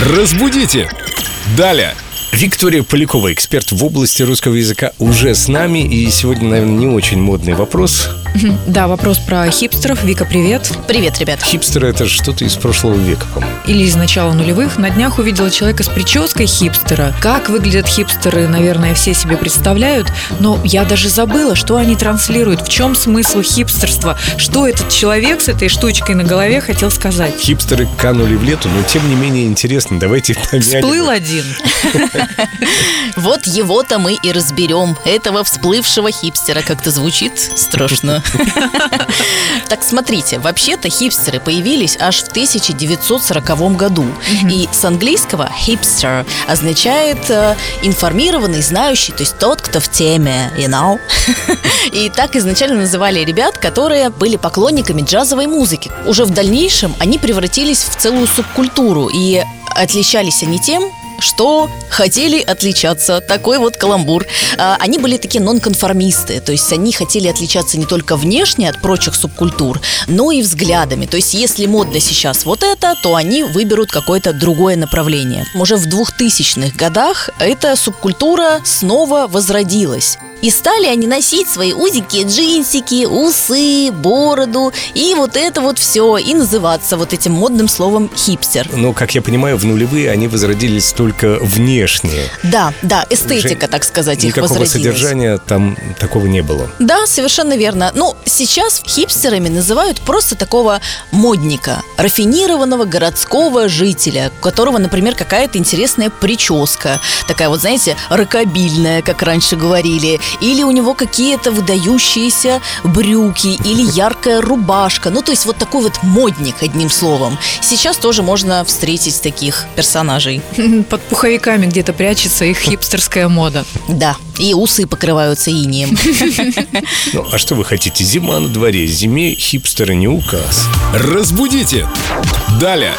Разбудите! Далее! Виктория Полякова, эксперт в области русского языка, уже с нами. И сегодня, наверное, не очень модный вопрос. Да, вопрос про хипстеров. Вика, привет. Привет, ребят. Хипстеры – это что-то из прошлого века, по-моему. Или из начала нулевых. На днях увидела человека с прической хипстера. Как выглядят хипстеры, наверное, все себе представляют. Но я даже забыла, что они транслируют. В чем смысл хипстерства? Что этот человек с этой штучкой на голове хотел сказать? Хипстеры канули в лету, но тем не менее интересно. Давайте помянем. Всплыл один. Вот его-то мы и разберем. Этого всплывшего хипстера как-то звучит страшно. Так смотрите, вообще-то хипстеры появились аж в 1940 году. И с английского hipster означает э, информированный, знающий, то есть тот, кто в теме, you know. И так изначально называли ребят, которые были поклонниками джазовой музыки. Уже в дальнейшем они превратились в целую субкультуру и отличались они тем, что хотели отличаться. Такой вот каламбур. А, Они были такие нонконформисты, то есть они хотели отличаться не только внешне от прочих субкультур, но и взглядами. То есть если модно сейчас вот это, то они выберут какое-то другое направление. Уже в 2000-х годах эта субкультура снова возродилась. И стали они носить свои узенькие джинсики, усы, бороду и вот это вот все, и называться вот этим модным словом хипстер. Но, как я понимаю, в нулевые они возродились только внешне. Да, да, эстетика, Уже так сказать, их Никакого возродилась. содержания там такого не было. Да, совершенно верно. Ну, сейчас хипстерами называют просто такого модника, рафинированного городского жителя, у которого, например, какая-то интересная прическа, такая вот, знаете, рокобильная, как раньше говорили, или у него какие-то выдающиеся брюки, или яркая рубашка. Ну, то есть вот такой вот модник, одним словом. Сейчас тоже можно встретить таких персонажей. Под пуховиками где-то прячется их хипстерская мода. Да, и усы покрываются инием. Ну, а что вы хотите? Зима на дворе. Зиме хипстера не указ. Разбудите! Далее!